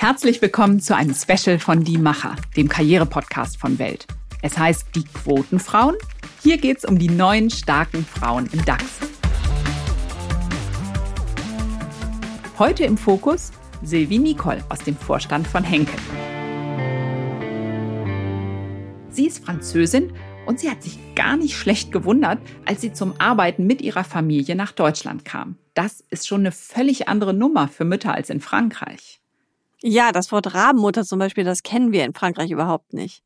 Herzlich willkommen zu einem Special von Die Macher, dem Karriere-Podcast von Welt. Es heißt Die Quotenfrauen. Hier geht es um die neuen starken Frauen im DAX. Heute im Fokus Sylvie Nicole aus dem Vorstand von Henkel. Sie ist Französin und sie hat sich gar nicht schlecht gewundert, als sie zum Arbeiten mit ihrer Familie nach Deutschland kam. Das ist schon eine völlig andere Nummer für Mütter als in Frankreich. Ja, das Wort Rabenmutter zum Beispiel, das kennen wir in Frankreich überhaupt nicht.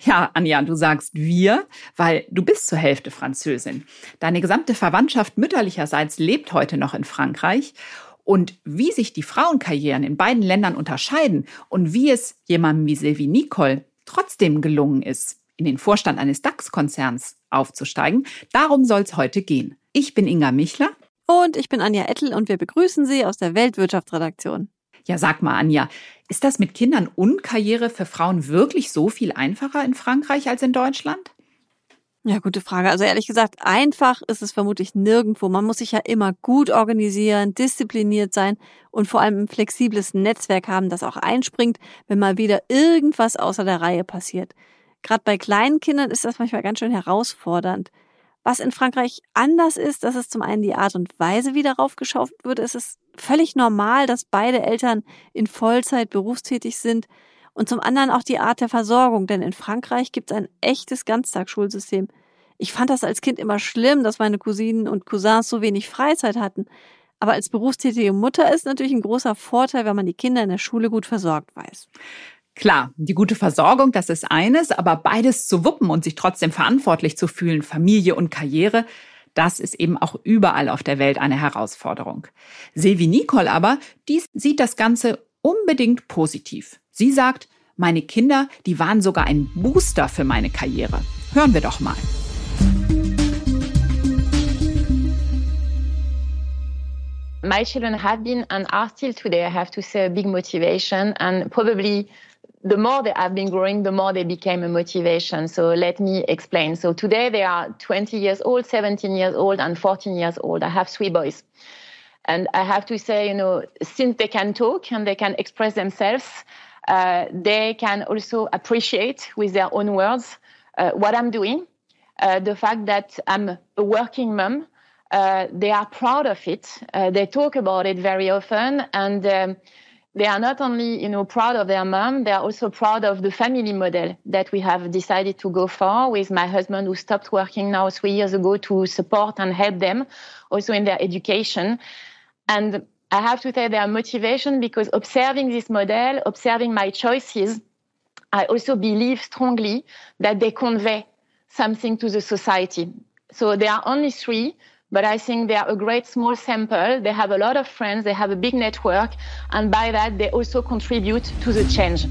Ja, Anja, du sagst wir, weil du bist zur Hälfte Französin. Deine gesamte Verwandtschaft mütterlicherseits lebt heute noch in Frankreich. Und wie sich die Frauenkarrieren in beiden Ländern unterscheiden und wie es jemandem wie Sylvie Nicole trotzdem gelungen ist, in den Vorstand eines DAX-Konzerns aufzusteigen, darum soll es heute gehen. Ich bin Inga Michler. Und ich bin Anja Ettel und wir begrüßen Sie aus der Weltwirtschaftsredaktion. Ja, sag mal, Anja, ist das mit Kindern und Karriere für Frauen wirklich so viel einfacher in Frankreich als in Deutschland? Ja, gute Frage. Also ehrlich gesagt, einfach ist es vermutlich nirgendwo. Man muss sich ja immer gut organisieren, diszipliniert sein und vor allem ein flexibles Netzwerk haben, das auch einspringt, wenn mal wieder irgendwas außer der Reihe passiert. Gerade bei kleinen Kindern ist das manchmal ganz schön herausfordernd. Was in Frankreich anders ist, dass es zum einen die Art und Weise, wie darauf geschaut wird. Es ist völlig normal, dass beide Eltern in Vollzeit berufstätig sind. Und zum anderen auch die Art der Versorgung, denn in Frankreich gibt es ein echtes Ganztagsschulsystem. Ich fand das als Kind immer schlimm, dass meine Cousinen und Cousins so wenig Freizeit hatten. Aber als berufstätige Mutter ist natürlich ein großer Vorteil, wenn man die Kinder in der Schule gut versorgt weiß. Klar, die gute Versorgung, das ist eines, aber beides zu wuppen und sich trotzdem verantwortlich zu fühlen, Familie und Karriere, das ist eben auch überall auf der Welt eine Herausforderung. Silvi Nicole aber, die sieht das Ganze unbedingt positiv. Sie sagt, meine Kinder, die waren sogar ein Booster für meine Karriere. Hören wir doch mal. My children have been and are still today, I have to say, a big motivation and probably the more they have been growing, the more they became a motivation. So let me explain. So today they are 20 years old, 17 years old, and 14 years old. I have three boys. And I have to say, you know, since they can talk and they can express themselves, uh, they can also appreciate with their own words uh, what I'm doing. Uh, the fact that I'm a working mom, uh, they are proud of it. Uh, they talk about it very often. And um, they are not only you know proud of their mom they are also proud of the family model that we have decided to go for with my husband who stopped working now three years ago to support and help them also in their education. And i have to say their motivation because observing this model observing my choices i also believe strongly that they convey something to the society. So there are only three but I think they are a great small sample. They have a lot of friends, they have a big network, and by that they also contribute to the change.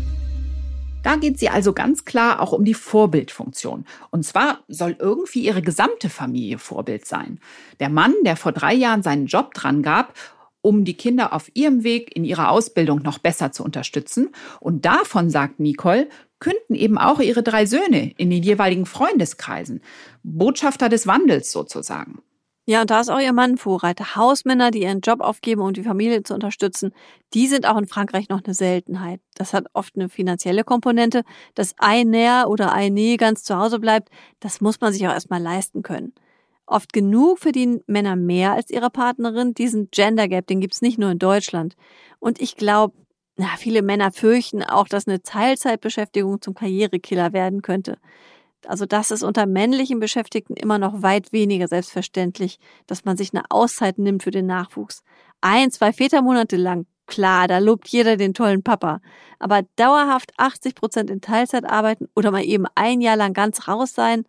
Da geht sie also ganz klar auch um die Vorbildfunktion. Und zwar soll irgendwie ihre gesamte Familie Vorbild sein. Der Mann, der vor drei Jahren seinen Job dran gab, um die Kinder auf ihrem Weg in ihrer Ausbildung noch besser zu unterstützen. Und davon, sagt Nicole, künden eben auch ihre drei Söhne in den jeweiligen Freundeskreisen. Botschafter des Wandels sozusagen. Ja, und da ist auch ihr Mann Vorreiter. Hausmänner, die ihren Job aufgeben, um die Familie zu unterstützen, die sind auch in Frankreich noch eine Seltenheit. Das hat oft eine finanzielle Komponente. Dass ein Näher oder ein Nee ganz zu Hause bleibt, das muss man sich auch erstmal leisten können. Oft genug verdienen Männer mehr als ihre Partnerin. Diesen Gender Gap, den gibt's nicht nur in Deutschland. Und ich glaube, na, viele Männer fürchten auch, dass eine Teilzeitbeschäftigung zum Karrierekiller werden könnte. Also das ist unter männlichen Beschäftigten immer noch weit weniger selbstverständlich, dass man sich eine Auszeit nimmt für den Nachwuchs. Ein, zwei Vätermonate lang, klar, da lobt jeder den tollen Papa. Aber dauerhaft 80 Prozent in Teilzeit arbeiten oder mal eben ein Jahr lang ganz raus sein,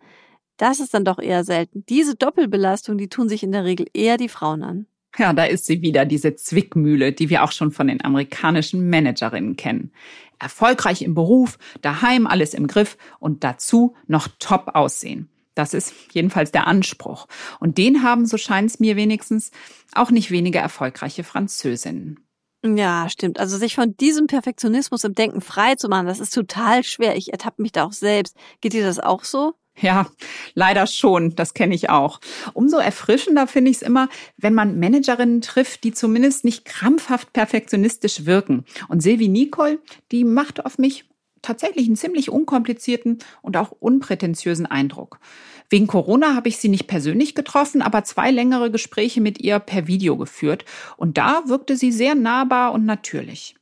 das ist dann doch eher selten. Diese Doppelbelastung, die tun sich in der Regel eher die Frauen an. Ja, da ist sie wieder, diese Zwickmühle, die wir auch schon von den amerikanischen Managerinnen kennen. Erfolgreich im Beruf, daheim alles im Griff und dazu noch top aussehen. Das ist jedenfalls der Anspruch. Und den haben, so scheint es mir wenigstens, auch nicht weniger erfolgreiche Französinnen. Ja, stimmt. Also sich von diesem Perfektionismus im Denken frei zu machen, das ist total schwer. Ich ertappe mich da auch selbst. Geht dir das auch so? Ja, leider schon. Das kenne ich auch. Umso erfrischender finde ich es immer, wenn man Managerinnen trifft, die zumindest nicht krampfhaft perfektionistisch wirken. Und Sylvie Nicole, die macht auf mich tatsächlich einen ziemlich unkomplizierten und auch unprätentiösen Eindruck. Wegen Corona habe ich sie nicht persönlich getroffen, aber zwei längere Gespräche mit ihr per Video geführt. Und da wirkte sie sehr nahbar und natürlich.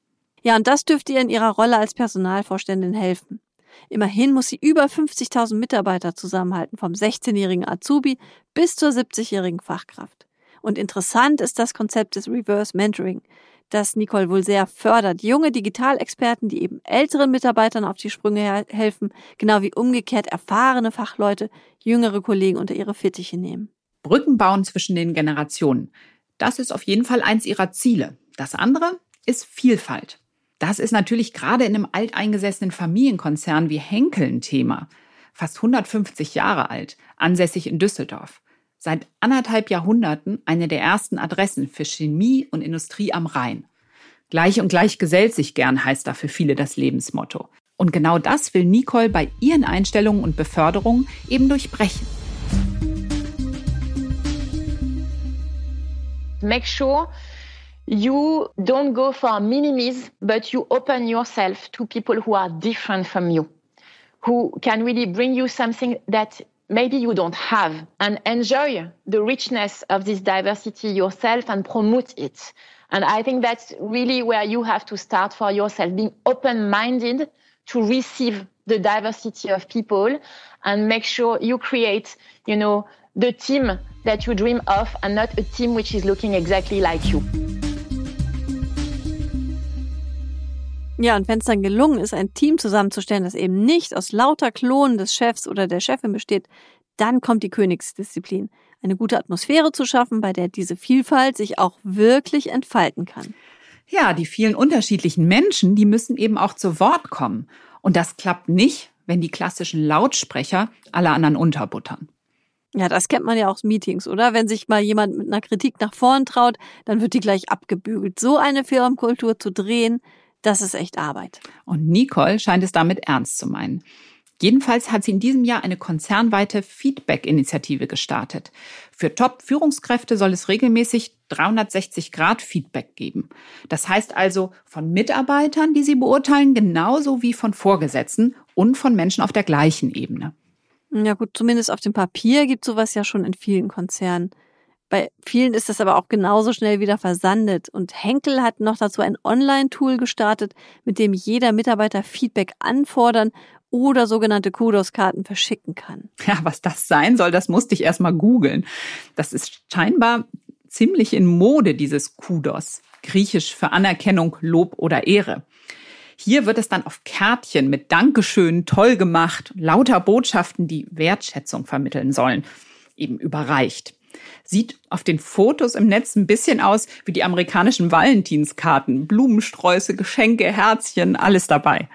Ja, und das dürfte ihr in ihrer Rolle als Personalvorständin helfen. Immerhin muss sie über 50.000 Mitarbeiter zusammenhalten, vom 16-jährigen Azubi bis zur 70-jährigen Fachkraft. Und interessant ist das Konzept des Reverse Mentoring, das Nicole wohl sehr fördert. Junge Digitalexperten, die eben älteren Mitarbeitern auf die Sprünge helfen, genau wie umgekehrt erfahrene Fachleute jüngere Kollegen unter ihre Fittiche nehmen. Brücken bauen zwischen den Generationen. Das ist auf jeden Fall eins ihrer Ziele. Das andere ist Vielfalt. Das ist natürlich gerade in einem alteingesessenen Familienkonzern wie Henkel ein Thema. Fast 150 Jahre alt, ansässig in Düsseldorf. Seit anderthalb Jahrhunderten eine der ersten Adressen für Chemie und Industrie am Rhein. Gleich und gleich gesellt sich gern heißt da für viele das Lebensmotto. Und genau das will Nicole bei ihren Einstellungen und Beförderungen eben durchbrechen. Make sure you don't go for minimis, but you open yourself to people who are different from you, who can really bring you something that maybe you don't have, and enjoy the richness of this diversity yourself and promote it. And I think that's really where you have to start for yourself, being open minded to receive the diversity of people and make sure you create, you know, the team that you dream of and not a team which is looking exactly like you. Ja, und wenn es dann gelungen ist, ein Team zusammenzustellen, das eben nicht aus lauter Klonen des Chefs oder der Chefin besteht, dann kommt die Königsdisziplin. Eine gute Atmosphäre zu schaffen, bei der diese Vielfalt sich auch wirklich entfalten kann. Ja, die vielen unterschiedlichen Menschen, die müssen eben auch zu Wort kommen. Und das klappt nicht, wenn die klassischen Lautsprecher alle anderen unterbuttern. Ja, das kennt man ja auch aus Meetings, oder? Wenn sich mal jemand mit einer Kritik nach vorn traut, dann wird die gleich abgebügelt. So eine Firmenkultur zu drehen, das ist echt Arbeit. Und Nicole scheint es damit ernst zu meinen. Jedenfalls hat sie in diesem Jahr eine konzernweite Feedback-Initiative gestartet. Für Top-Führungskräfte soll es regelmäßig 360-Grad-Feedback geben. Das heißt also von Mitarbeitern, die sie beurteilen, genauso wie von Vorgesetzten und von Menschen auf der gleichen Ebene. Ja gut, zumindest auf dem Papier gibt sowas ja schon in vielen Konzernen. Bei vielen ist das aber auch genauso schnell wieder versandet. Und Henkel hat noch dazu ein Online-Tool gestartet, mit dem jeder Mitarbeiter Feedback anfordern oder sogenannte Kudos-Karten verschicken kann. Ja, was das sein soll, das musste ich erstmal googeln. Das ist scheinbar ziemlich in Mode, dieses Kudos. Griechisch für Anerkennung, Lob oder Ehre. Hier wird es dann auf Kärtchen mit Dankeschön, toll gemacht, lauter Botschaften, die Wertschätzung vermitteln sollen, eben überreicht. Sieht auf den Fotos im Netz ein bisschen aus wie die amerikanischen Valentinskarten. Blumensträuße, Geschenke, Herzchen, alles dabei.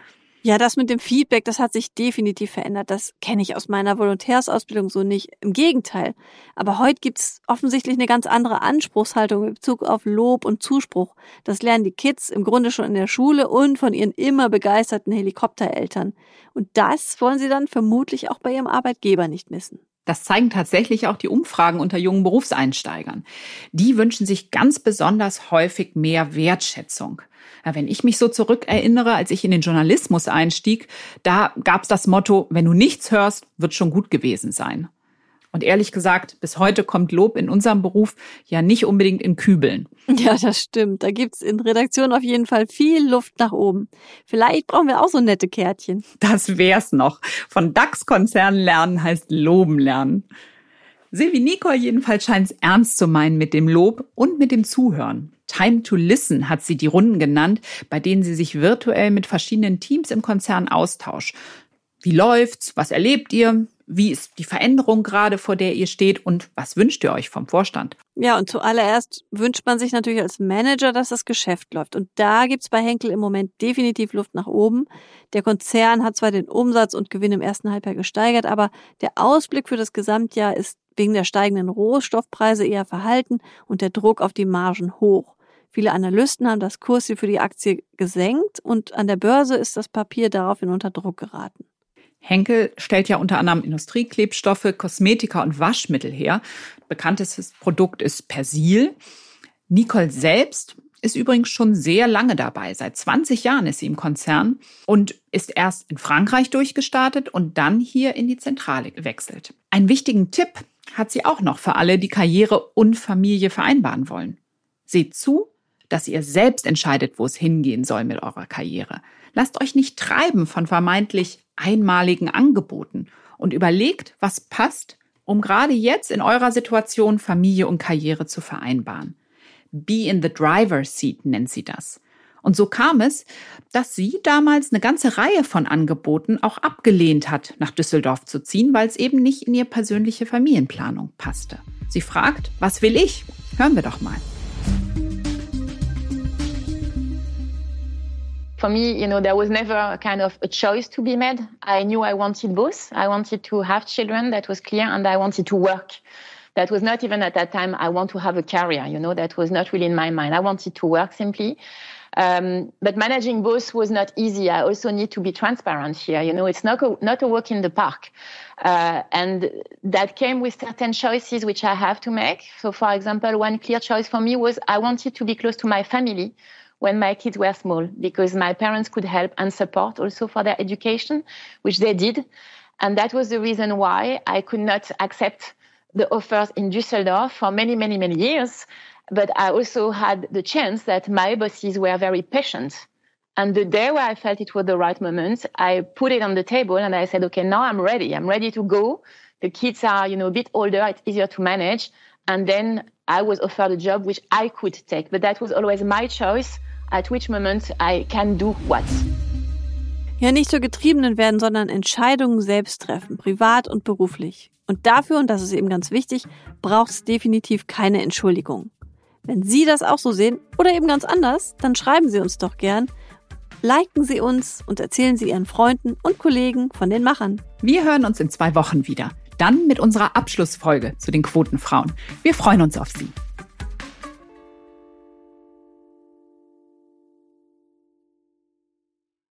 Ja, das mit dem Feedback, das hat sich definitiv verändert. Das kenne ich aus meiner Volontärsausbildung so nicht. Im Gegenteil. Aber heute gibt's offensichtlich eine ganz andere Anspruchshaltung in Bezug auf Lob und Zuspruch. Das lernen die Kids im Grunde schon in der Schule und von ihren immer begeisterten Helikoptereltern. Und das wollen sie dann vermutlich auch bei ihrem Arbeitgeber nicht missen. Das zeigen tatsächlich auch die Umfragen unter jungen Berufseinsteigern. Die wünschen sich ganz besonders häufig mehr Wertschätzung. Wenn ich mich so zurückerinnere, als ich in den Journalismus einstieg, da gab es das Motto, wenn du nichts hörst, wird schon gut gewesen sein. Und ehrlich gesagt, bis heute kommt Lob in unserem Beruf ja nicht unbedingt in Kübeln. Ja, das stimmt. Da gibt's in Redaktion auf jeden Fall viel Luft nach oben. Vielleicht brauchen wir auch so nette Kärtchen. Das wär's noch. Von DAX-Konzernen lernen heißt loben lernen. Silvi Nicole jedenfalls scheint's ernst zu meinen mit dem Lob und mit dem Zuhören. Time to Listen hat sie die Runden genannt, bei denen sie sich virtuell mit verschiedenen Teams im Konzern austauscht. Wie läuft's? Was erlebt ihr? Wie ist die Veränderung gerade, vor der ihr steht und was wünscht ihr euch vom Vorstand? Ja, und zuallererst wünscht man sich natürlich als Manager, dass das Geschäft läuft. Und da gibt's bei Henkel im Moment definitiv Luft nach oben. Der Konzern hat zwar den Umsatz und Gewinn im ersten Halbjahr gesteigert, aber der Ausblick für das Gesamtjahr ist wegen der steigenden Rohstoffpreise eher verhalten und der Druck auf die Margen hoch. Viele Analysten haben das Kursziel für die Aktie gesenkt und an der Börse ist das Papier daraufhin unter Druck geraten. Henkel stellt ja unter anderem Industrieklebstoffe, Kosmetika und Waschmittel her. Bekanntestes Produkt ist Persil. Nicole selbst ist übrigens schon sehr lange dabei. Seit 20 Jahren ist sie im Konzern und ist erst in Frankreich durchgestartet und dann hier in die Zentrale gewechselt. Einen wichtigen Tipp hat sie auch noch für alle, die Karriere und Familie vereinbaren wollen. Seht zu, dass ihr selbst entscheidet, wo es hingehen soll mit eurer Karriere. Lasst euch nicht treiben von vermeintlich einmaligen Angeboten und überlegt, was passt, um gerade jetzt in eurer Situation Familie und Karriere zu vereinbaren. Be in the driver's seat nennt sie das. Und so kam es, dass sie damals eine ganze Reihe von Angeboten auch abgelehnt hat, nach Düsseldorf zu ziehen, weil es eben nicht in ihr persönliche Familienplanung passte. Sie fragt, was will ich? Hören wir doch mal. For me, you know, there was never a kind of a choice to be made. I knew I wanted both. I wanted to have children, that was clear, and I wanted to work. That was not even at that time, I want to have a career, you know, that was not really in my mind. I wanted to work simply. Um, but managing both was not easy. I also need to be transparent here. You know, it's not a, not a walk in the park. Uh, and that came with certain choices which I have to make. So, for example, one clear choice for me was I wanted to be close to my family when my kids were small because my parents could help and support also for their education, which they did. And that was the reason why I could not accept the offers in Düsseldorf for many, many, many years. But I also had the chance that my bosses were very patient. And the day where I felt it was the right moment, I put it on the table and I said, okay, now I'm ready. I'm ready to go. The kids are, you know, a bit older. It's easier to manage. And then I was offered a job which I could take. But that was always my choice at which moment I can do what. Ja, nicht zur Getriebenen werden, sondern Entscheidungen selbst treffen, privat und beruflich. Und dafür, und das ist eben ganz wichtig, braucht es definitiv keine Entschuldigung. Wenn Sie das auch so sehen oder eben ganz anders, dann schreiben Sie uns doch gern. Liken Sie uns und erzählen Sie Ihren Freunden und Kollegen von den Machern. Wir hören uns in zwei Wochen wieder. Dann mit unserer Abschlussfolge zu den Quotenfrauen. Wir freuen uns auf Sie.